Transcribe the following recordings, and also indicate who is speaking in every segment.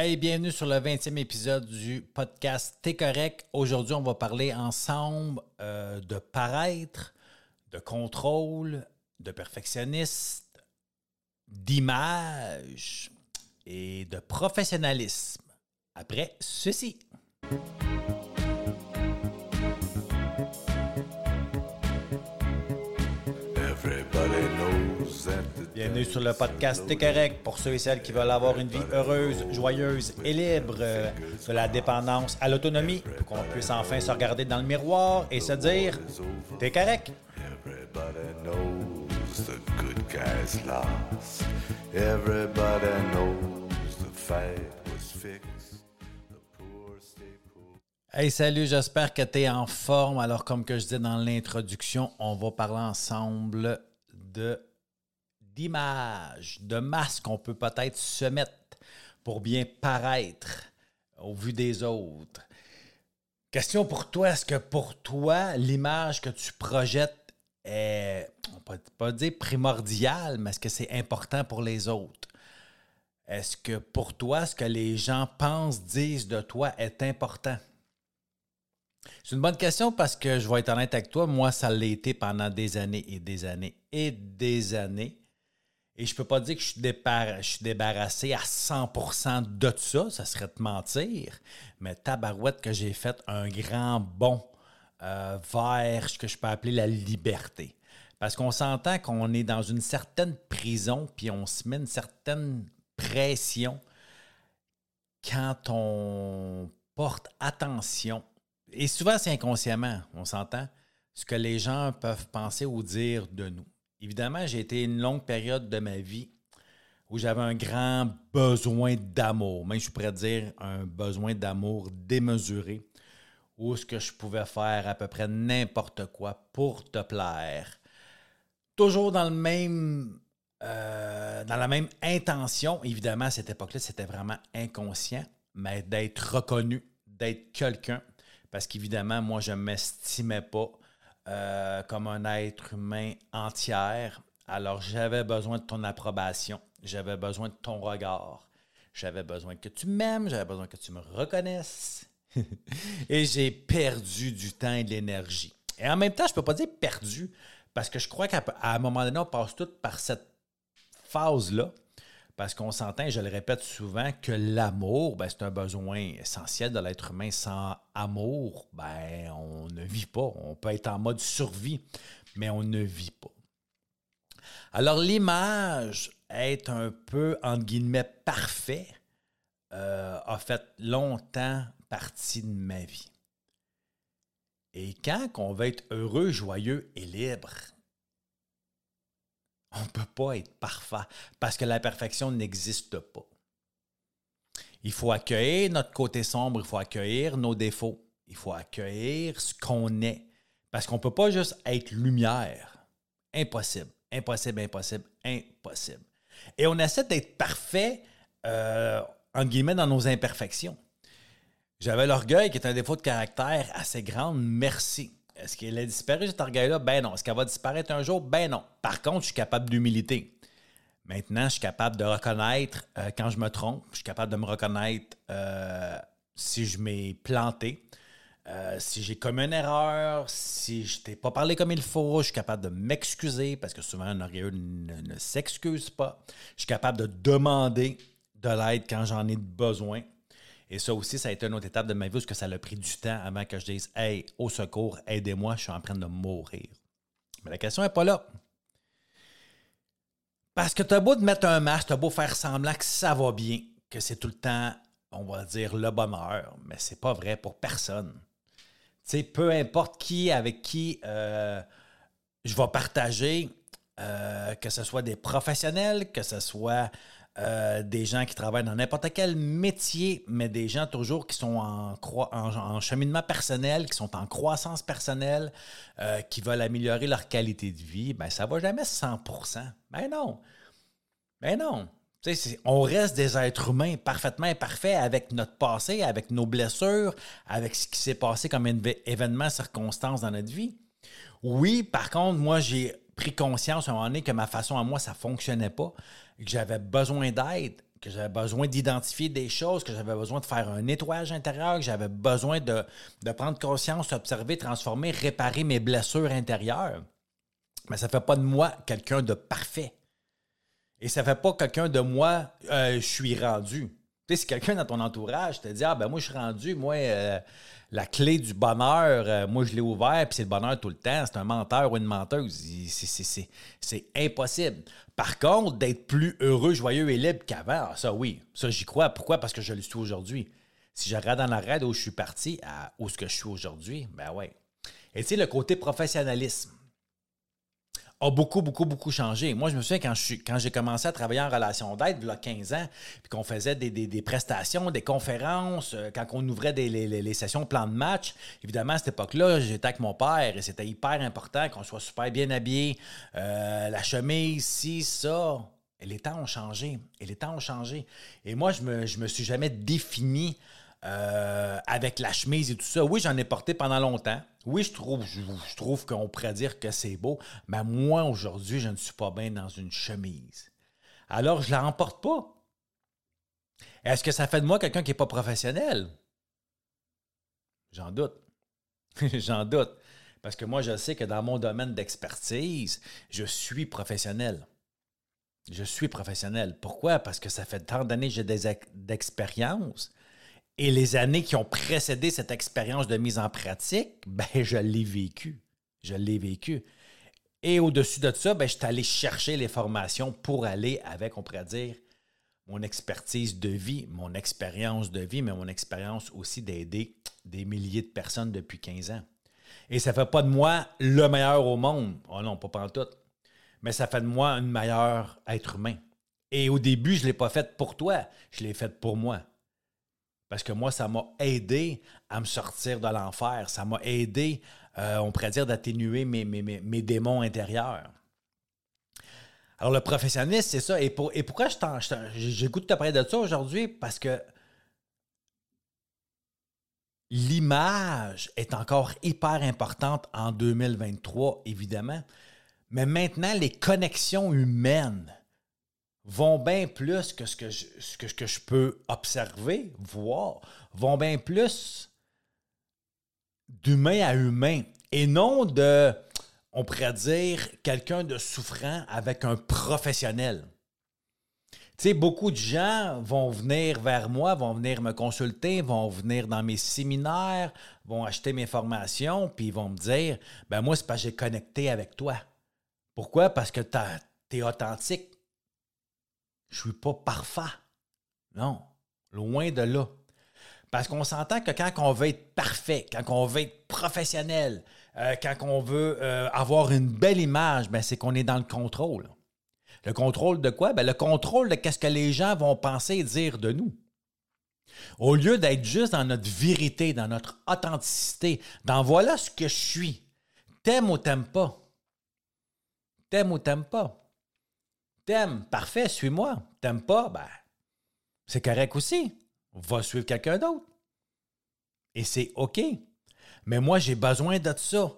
Speaker 1: Hey, bienvenue sur le 20e épisode du podcast T'es correct. Aujourd'hui, on va parler ensemble euh, de paraître, de contrôle, de perfectionniste, d'image et de professionnalisme. Après ceci. Bienvenue sur le podcast T'es correct pour ceux et celles qui veulent avoir une vie heureuse, joyeuse et libre euh, de la dépendance à l'autonomie pour qu'on puisse enfin se regarder dans le miroir et se dire T'es correct. Hey, salut, j'espère que tu es en forme. Alors, comme que je disais dans l'introduction, on va parler ensemble de d'image, de masque qu'on peut peut-être se mettre pour bien paraître au vu des autres. Question pour toi, est-ce que pour toi, l'image que tu projettes est, on peut pas dire primordiale, mais est-ce que c'est important pour les autres? Est-ce que pour toi, ce que les gens pensent, disent de toi est important? C'est une bonne question parce que je vais être honnête avec toi, moi, ça l'a été pendant des années et des années et des années. Et je peux pas dire que je suis, débarrassé à 100% de ça, ça serait te mentir. Mais tabarouette que j'ai fait un grand bond euh, vers ce que je peux appeler la liberté. Parce qu'on s'entend qu'on est dans une certaine prison, puis on se met une certaine pression quand on porte attention. Et souvent, c'est inconsciemment, on s'entend, ce que les gens peuvent penser ou dire de nous. Évidemment, j'ai été une longue période de ma vie où j'avais un grand besoin d'amour, même je pourrais dire un besoin d'amour démesuré, où ce que je pouvais faire à peu près n'importe quoi pour te plaire. Toujours dans le même euh, dans la même intention, évidemment, à cette époque-là, c'était vraiment inconscient, mais d'être reconnu, d'être quelqu'un, parce qu'évidemment, moi, je ne m'estimais pas euh, comme un être humain entière. Alors j'avais besoin de ton approbation, j'avais besoin de ton regard, j'avais besoin que tu m'aimes, j'avais besoin que tu me reconnaisses. et j'ai perdu du temps et de l'énergie. Et en même temps, je ne peux pas dire perdu, parce que je crois qu'à un moment donné, on passe tout par cette phase-là parce qu'on s'entend, je le répète souvent, que l'amour, ben, c'est un besoin essentiel de l'être humain. Sans amour, ben, on ne vit pas. On peut être en mode survie, mais on ne vit pas. Alors, l'image, est un peu, entre guillemets, parfait, euh, a fait longtemps partie de ma vie. Et quand on veut être heureux, joyeux et libre, on ne peut pas être parfait parce que la perfection n'existe pas. Il faut accueillir notre côté sombre, il faut accueillir nos défauts, il faut accueillir ce qu'on est. Parce qu'on ne peut pas juste être lumière. Impossible, impossible, impossible, impossible. Et on essaie d'être parfait, euh, guillemets, dans nos imperfections. J'avais l'orgueil qui est un défaut de caractère assez grand. Merci. Est-ce qu'elle a disparu, cet orgueil-là? Ben non. Est-ce qu'elle va disparaître un jour? Ben non. Par contre, je suis capable d'humilité. Maintenant, je suis capable de reconnaître euh, quand je me trompe. Je suis capable de me reconnaître euh, si je m'ai planté. Euh, si j'ai commis une erreur, si je t'ai pas parlé comme il faut, je suis capable de m'excuser parce que souvent un orgueilleux ne, ne s'excuse pas. Je suis capable de demander de l'aide quand j'en ai besoin. Et ça aussi, ça a été une autre étape de ma vie parce que ça a pris du temps avant que je dise Hey, au secours, aidez-moi, je suis en train de mourir. Mais la question n'est pas là. Parce que tu as beau de mettre un masque, tu as beau faire semblant que ça va bien, que c'est tout le temps, on va dire, le bonheur, mais c'est pas vrai pour personne. Tu sais, peu importe qui, avec qui euh, je vais partager, euh, que ce soit des professionnels, que ce soit euh, des gens qui travaillent dans n'importe quel métier, mais des gens toujours qui sont en, en, cheminement personnel, qui sont en croissance personnelle, euh, qui veulent améliorer leur qualité de vie, ben ça va jamais 100% Ben non. Ben non. on reste des êtres humains parfaitement imparfaits avec notre passé, avec nos blessures, avec ce qui s'est passé comme événement, circonstance dans notre vie. Oui, par contre, moi, j'ai pris conscience à un moment donné que ma façon à moi, ça ne fonctionnait pas, que j'avais besoin d'aide, que j'avais besoin d'identifier des choses, que j'avais besoin de faire un nettoyage intérieur, que j'avais besoin de, de, prendre conscience, observer, transformer, réparer mes blessures intérieures. Mais ça ne fait pas de moi quelqu'un de parfait. Et ça ne fait pas quelqu'un de moi, euh, je suis rendu. Sais, si quelqu'un dans ton entourage te dit Ah, ben moi, je suis rendu, moi, euh, la clé du bonheur, euh, moi, je l'ai ouvert, puis c'est le bonheur tout le temps, c'est un menteur ou une menteuse. C'est impossible. Par contre, d'être plus heureux, joyeux et libre qu'avant, ah, ça, oui, ça, j'y crois. Pourquoi? Parce que je le suis aujourd'hui. Si je regarde dans la raide où je suis parti où ce que je suis aujourd'hui, ben ouais. Et tu sais, le côté professionnalisme a beaucoup, beaucoup, beaucoup changé. Moi, je me souviens quand, je quand j'ai commencé à travailler en relation d'aide, il y a 15 ans, puis qu'on faisait des, prestations, des conférences, euh, quand on ouvrait des, les, sessions plan de match, évidemment, à cette époque-là, j'étais avec mon père et c'était hyper important qu'on soit super bien habillé, euh, la chemise, ci, ça. Les temps ont changé. Et les temps ont changé. Et moi, je me, je me suis jamais défini euh, avec la chemise et tout ça. Oui, j'en ai porté pendant longtemps. Oui, je trouve, je, trouve qu'on pourrait dire que c'est beau, mais moi, aujourd'hui, je ne suis pas bien dans une chemise. Alors, je ne la remporte pas. Est-ce que ça fait de moi quelqu'un qui n'est pas professionnel? J'en doute. J'en doute. Parce que moi, je sais que dans mon domaine d'expertise, je suis professionnel. Je suis professionnel. Pourquoi? Parce que ça fait tant d'années que j'ai d'expérience et les années qui ont précédé cette expérience de mise en pratique, ben, je l'ai vécu. Je l'ai vécu. Et au-dessus de ça, ben, je suis allé chercher les formations pour aller avec, on pourrait dire, mon expertise de vie, mon expérience de vie, mais mon expérience aussi d'aider des milliers de personnes depuis 15 ans. Et ça ne fait pas de moi le meilleur au monde. Oh non, pas en tout. Mais ça fait de moi un meilleur être humain. Et au début, je ne l'ai pas fait pour toi, je l'ai fait pour moi. Parce que moi, ça m'a aidé à me sortir de l'enfer. Ça m'a aidé, euh, on pourrait dire, d'atténuer mes, mes, démons intérieurs. Alors, le professionniste, c'est ça. Et, pour, et pourquoi j'écoute te parler de ça aujourd'hui? Parce que l'image est encore hyper importante en 2023, évidemment. Mais maintenant, les connexions humaines vont bien plus que ce que je, peux observer, voir, vont bien plus d'humain à humain et non de, on pourrait dire, quelqu'un de souffrant avec un professionnel. Tu sais, beaucoup de gens vont venir vers moi, vont venir me consulter, vont venir dans mes séminaires, vont acheter mes formations, puis ils vont me dire ben moi, c'est parce que j'ai connecté avec toi. Pourquoi? Parce que tu es authentique je suis pas parfait. Non, loin de là. Parce qu'on s'entend que quand on veut être parfait, quand on veut être professionnel, euh, quand on veut euh, avoir une belle image, ben c'est qu'on est dans le contrôle. Le contrôle de quoi? Ben le contrôle de ce que les gens vont penser et dire de nous. Au lieu d'être juste dans notre vérité, dans notre authenticité, dans voilà ce que je suis. T'aimes ou t'aimes pas? T'aimes ou t'aimes pas? T'aimes, parfait, suis-moi. T'aimes pas, ben, c'est correct aussi. Va suivre quelqu'un d'autre. Et c'est OK. Mais moi, j'ai besoin de ça,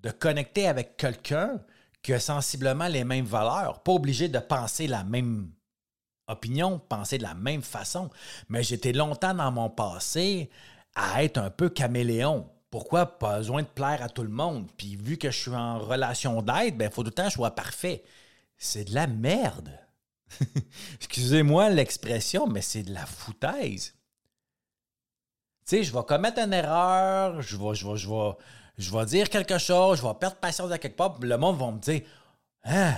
Speaker 1: de connecter avec quelqu'un qui a sensiblement les mêmes valeurs. Pas obligé de penser la même opinion, penser de la même façon. Mais j'étais longtemps dans mon passé à être un peu caméléon. Pourquoi? Pas besoin de plaire à tout le monde? Puis vu que je suis en relation d'aide, il ben, faut tout le temps que je sois parfait c'est de la merde. Excusez-moi l'expression, mais c'est de la foutaise. Tu sais, je vais commettre une erreur, je vais, je, vais, je, vais, je vais dire quelque chose, je vais perdre patience à quelque part, le monde va me dire Hein,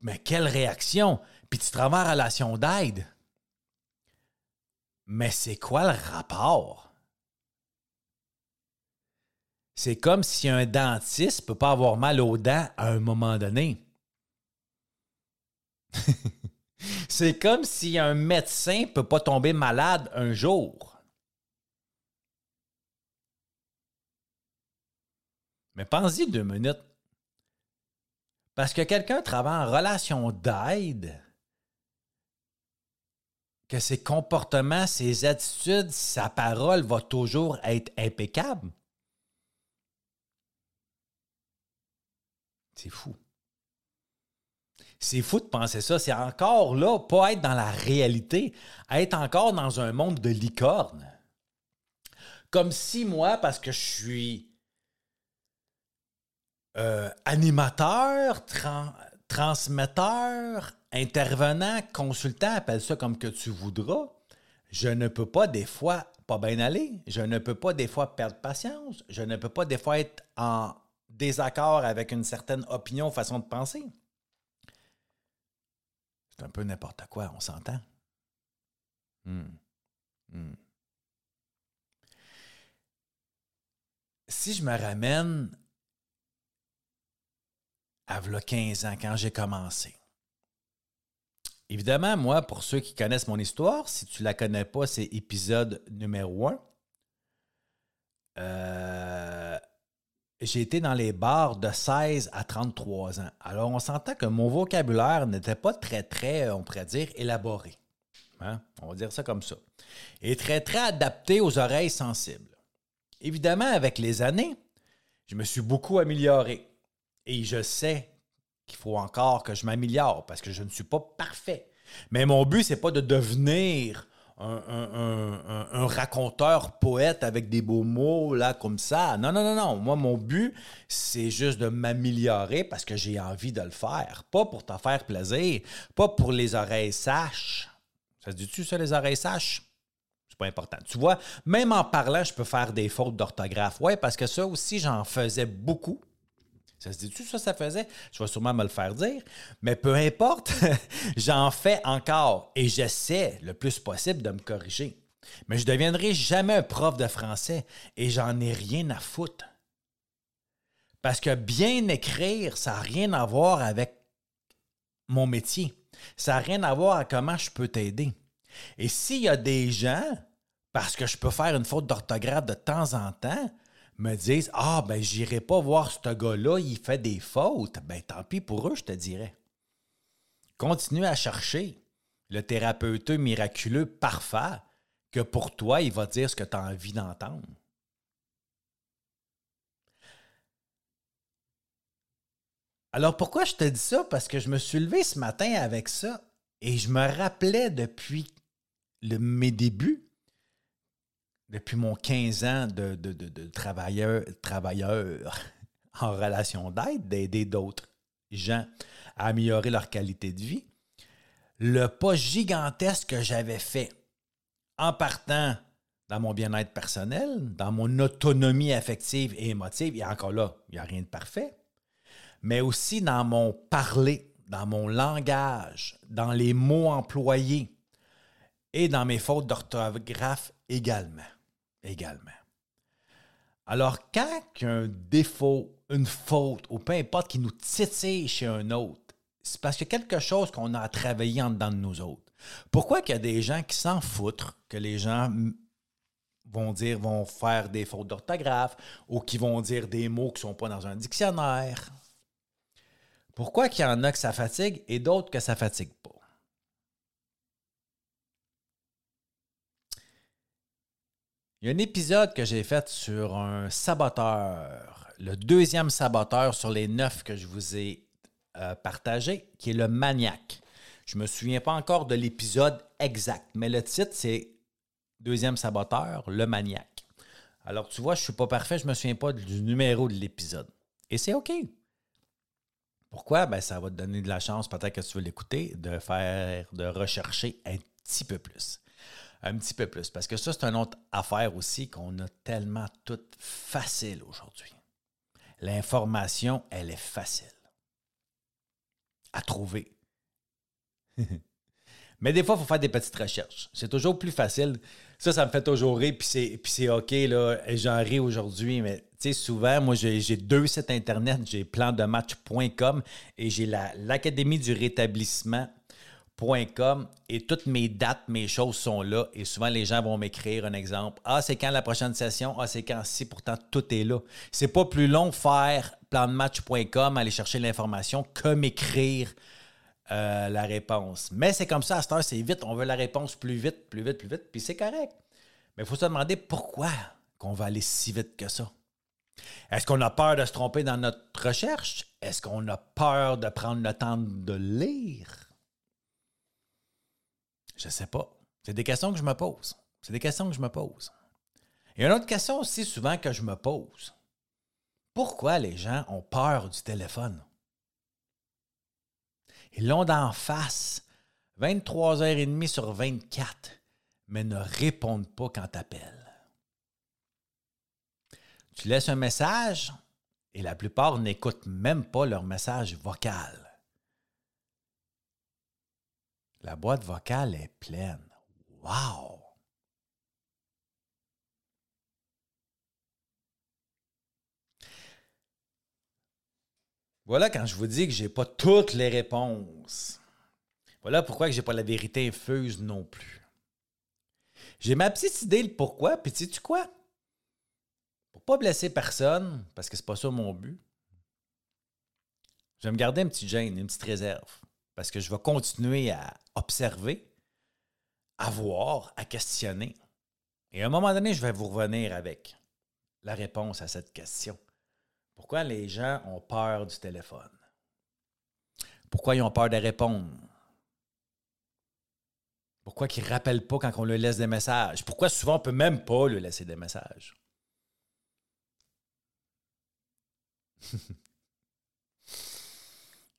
Speaker 1: mais quelle réaction! Puis tu travailles en relation d'aide. Mais c'est quoi le rapport? C'est comme si un dentiste ne peut pas avoir mal aux dents à un moment donné. c'est comme si un médecin ne peut pas tomber malade un jour. Mais pensez deux minutes. Parce que quelqu'un travaille en relation d'aide, que ses comportements, ses attitudes, sa parole va toujours être impeccable. C'est fou. C'est fou de penser ça. C'est encore là, pas être dans la réalité, être encore dans un monde de licorne. Comme si moi, parce que je suis euh, animateur, transmetteur, intervenant, consultant, appelle ça comme que tu voudras, je ne peux pas des fois pas bien aller, je ne peux pas des fois perdre patience, je ne peux pas des fois être en désaccord avec une certaine opinion, façon de penser. Un peu n'importe quoi, on s'entend. Hmm. Hmm. Si je me ramène à 15 ans, quand j'ai commencé, évidemment, moi, pour ceux qui connaissent mon histoire, si tu ne la connais pas, c'est épisode numéro 1. Euh, j'ai été dans les bars de 16 à 33 ans. Alors, on s'entend que mon vocabulaire n'était pas très, très, on pourrait dire, élaboré. Hein? On va dire ça comme ça. Et très, très adapté aux oreilles sensibles. Évidemment, avec les années, je me suis beaucoup amélioré. Et je sais qu'il faut encore que je m'améliore parce que je ne suis pas parfait. Mais mon but, c'est pas de devenir un, raconteur poète avec des beaux mots, là, comme ça. Non, non, non, non. Moi, mon but, c'est juste de m'améliorer parce que j'ai envie de le faire. Pas pour te faire plaisir, pas pour les oreilles saches. Ça se dit-tu, ça, les oreilles saches? C'est pas important. Tu vois, même en parlant, je peux faire des fautes d'orthographe. Ouais, parce que ça aussi, j'en faisais beaucoup. Ça se dit-tu, ça, ça faisait? Je vais sûrement me le faire dire. Mais peu importe, j'en fais encore et j'essaie le plus possible de me corriger. Mais je ne deviendrai jamais un prof de français et j'en ai rien à foutre. Parce que bien écrire, ça n'a rien à voir avec mon métier. Ça n'a rien à voir avec comment je peux t'aider. Et s'il y a des gens, parce que je peux faire une faute d'orthographe de temps en temps, me disent Ah, ben, j'irai pas voir ce gars-là, il fait des fautes, ben, tant pis pour eux, je te dirais. Continue à chercher le thérapeute miraculeux parfait que pour toi, il va dire ce que tu as envie d'entendre. Alors pourquoi je te dis ça? Parce que je me suis levé ce matin avec ça et je me rappelais depuis mes débuts depuis mon 15 ans de, travailleur, travailleur en relation d'aide, d'aider d'autres gens à améliorer leur qualité de vie, le pas gigantesque que j'avais fait en partant dans mon bien-être personnel, dans mon autonomie affective et émotive, et encore là, il n'y a rien de parfait, mais aussi dans mon parler, dans mon langage, dans les mots employés et dans mes fautes d'orthographe également également. Alors, quand un défaut, une faute, ou peu importe qui nous titille chez un autre, c'est parce a quelque chose qu'on a à travailler en dedans de nous autres. Pourquoi qu'il y a des gens qui s'en foutent que les gens vont dire, vont faire des fautes d'orthographe ou qui vont dire des mots qui ne sont pas dans un dictionnaire? Pourquoi qu'il y en a que ça fatigue et d'autres que ça fatigue pas? Il y a un épisode que j'ai fait sur un saboteur, le deuxième saboteur sur les neuf que je vous ai euh, partagé, qui est le maniaque. Je ne me souviens pas encore de l'épisode exact, mais le titre, c'est Deuxième saboteur, le maniaque. Alors, tu vois, je ne suis pas parfait, je ne me souviens pas du numéro de l'épisode. Et c'est OK. Pourquoi? Ben, ça va te donner de la chance, peut-être que tu veux l'écouter, de faire, de rechercher un petit peu plus un petit peu plus. Parce que ça, c'est une autre affaire aussi qu'on a tellement tout facile aujourd'hui. L'information, elle est facile à trouver. Mais des fois, il faut faire des petites recherches. C'est toujours plus facile. Ça, ça me fait toujours rire, puis c'est OK, là, j'en ris aujourd'hui, mais tu sais, souvent, moi, j'ai deux sites Internet. J'ai plandematch.com et j'ai l'Académie du rétablissement et toutes mes dates, mes choses sont là. Et souvent, les gens vont m'écrire un exemple. Ah, c'est quand la prochaine session? Ah, c'est quand? Si, pourtant tout est là. C'est pas plus long faire plandematch.com, aller chercher l'information, que m'écrire euh, la réponse. Mais c'est comme ça, à cette heure, c'est vite. On veut la réponse plus vite, plus vite, plus vite, puis c'est correct. Mais il faut se demander pourquoi qu'on va aller si vite que ça. Est-ce qu'on a peur de se tromper dans notre recherche? Est-ce qu'on a peur de prendre le temps de lire? Je ne sais pas. C'est des questions que je me pose. C'est des questions que je me pose. Et une autre question aussi souvent que je me pose. Pourquoi les gens ont peur du téléphone? Ils l'ont d'en face 23h30 sur 24, mais ne répondent pas quand tu appelles. Tu laisses un message et la plupart n'écoutent même pas leur message vocal. La boîte vocale est pleine. Wow! Voilà quand je vous dis que je n'ai pas toutes les réponses. Voilà pourquoi je n'ai pas la vérité infuse non plus. J'ai ma petite idée le pourquoi, puis sais tu quoi? Pour pas blesser personne, parce que c'est pas ça mon but, je vais me garder un petit gêne, une petite réserve. Parce que je vais continuer à observer, à voir, à questionner. Et à un moment donné, je vais vous revenir avec la réponse à cette question. Pourquoi les gens ont peur du téléphone? Pourquoi ils ont peur de répondre? Pourquoi ils ne rappellent pas quand on leur laisse des messages? Pourquoi souvent on ne peut même pas lui laisser des messages?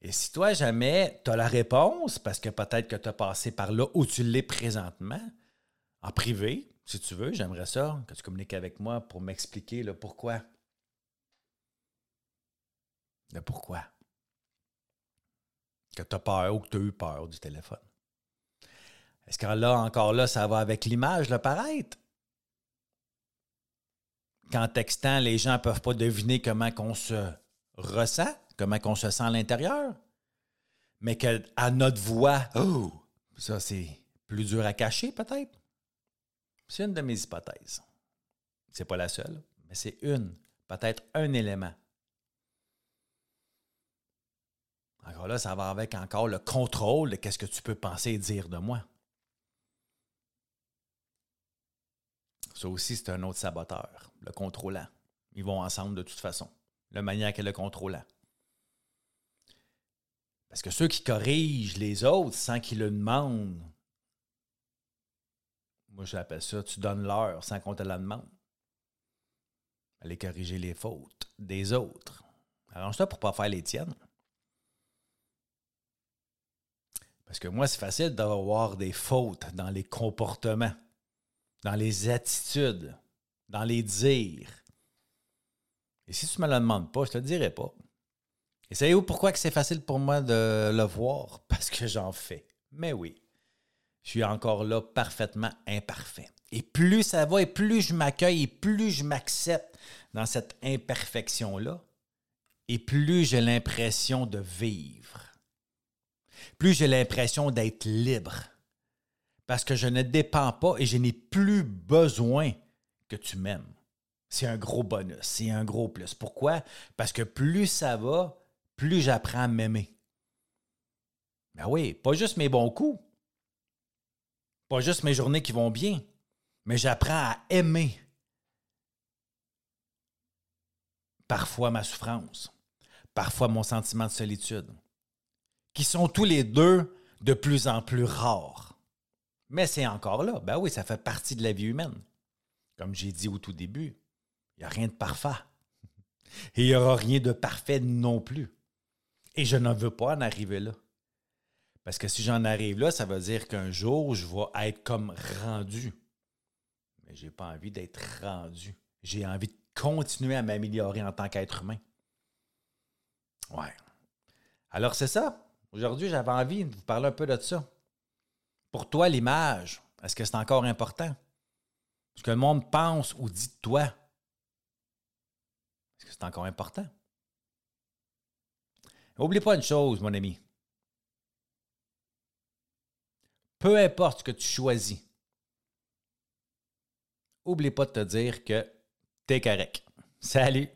Speaker 1: Et si toi, jamais, tu as la réponse, parce que peut-être que tu as passé par là où tu l'es présentement, en privé, si tu veux, j'aimerais ça, que tu communiques avec moi pour m'expliquer le pourquoi. Le pourquoi. Que tu as peur ou que tu as eu peur du téléphone. Est-ce que là, encore là, ça va avec l'image, le paraître? qu'en textant, les gens ne peuvent pas deviner comment on se ressent, comment on se sent à l'intérieur, mais qu'à notre voix, oh, ça c'est plus dur à cacher peut-être. C'est une de mes hypothèses. C'est pas la seule, mais c'est une, peut-être un élément. Encore là, ça va avec encore le contrôle de qu'est-ce que tu peux penser et dire de moi. Ça aussi, c'est un autre saboteur, le contrôlant. Ils vont ensemble de toute façon. Le maniaque et le contrôlant. Parce que ceux qui corrigent les autres sans qu'ils le demandent, moi j'appelle ça, tu donnes l'heure sans qu'on te la demande. Aller corriger les fautes des autres. Arrange-toi pour ne pas faire les tiennes. Parce que moi, c'est facile d'avoir des fautes dans les comportements dans les attitudes, dans les dires. Et si tu ne me le demandes pas, je ne te le dirai pas. Et savez-vous pourquoi que c'est facile pour moi de le voir? Parce que j'en fais. Mais oui, je suis encore là parfaitement imparfait. Et plus ça va, et plus je m'accueille, et plus je m'accepte dans cette imperfection-là, et plus j'ai l'impression de vivre. Plus j'ai l'impression d'être libre parce que je ne dépends pas et je n'ai plus besoin que tu m'aimes. C'est un gros bonus, c'est un gros plus. Pourquoi? Parce que plus ça va, plus j'apprends à m'aimer. Ben oui, pas juste mes bons coups, pas juste mes journées qui vont bien, mais j'apprends à aimer parfois ma souffrance, parfois mon sentiment de solitude, qui sont tous les deux de plus en plus rares. Mais c'est encore là. Ben oui, ça fait partie de la vie humaine. Comme j'ai dit au tout début, il n'y a rien de parfait. Et il n'y aura rien de parfait non plus. Et je n'en veux pas en arriver là. Parce que si j'en arrive là, ça veut dire qu'un jour, je vais être comme rendu. Mais je n'ai pas envie d'être rendu. J'ai envie de continuer à m'améliorer en tant qu'être humain. Ouais. Alors c'est ça. Aujourd'hui, j'avais envie de vous parler un peu de ça. Pour toi, l'image, est-ce que c'est encore important? Ce que le monde pense ou dit de toi, est-ce que c'est encore important? N'oublie pas une chose, mon ami. Peu importe ce que tu choisis, oublie pas de te dire que tu es correct. Salut!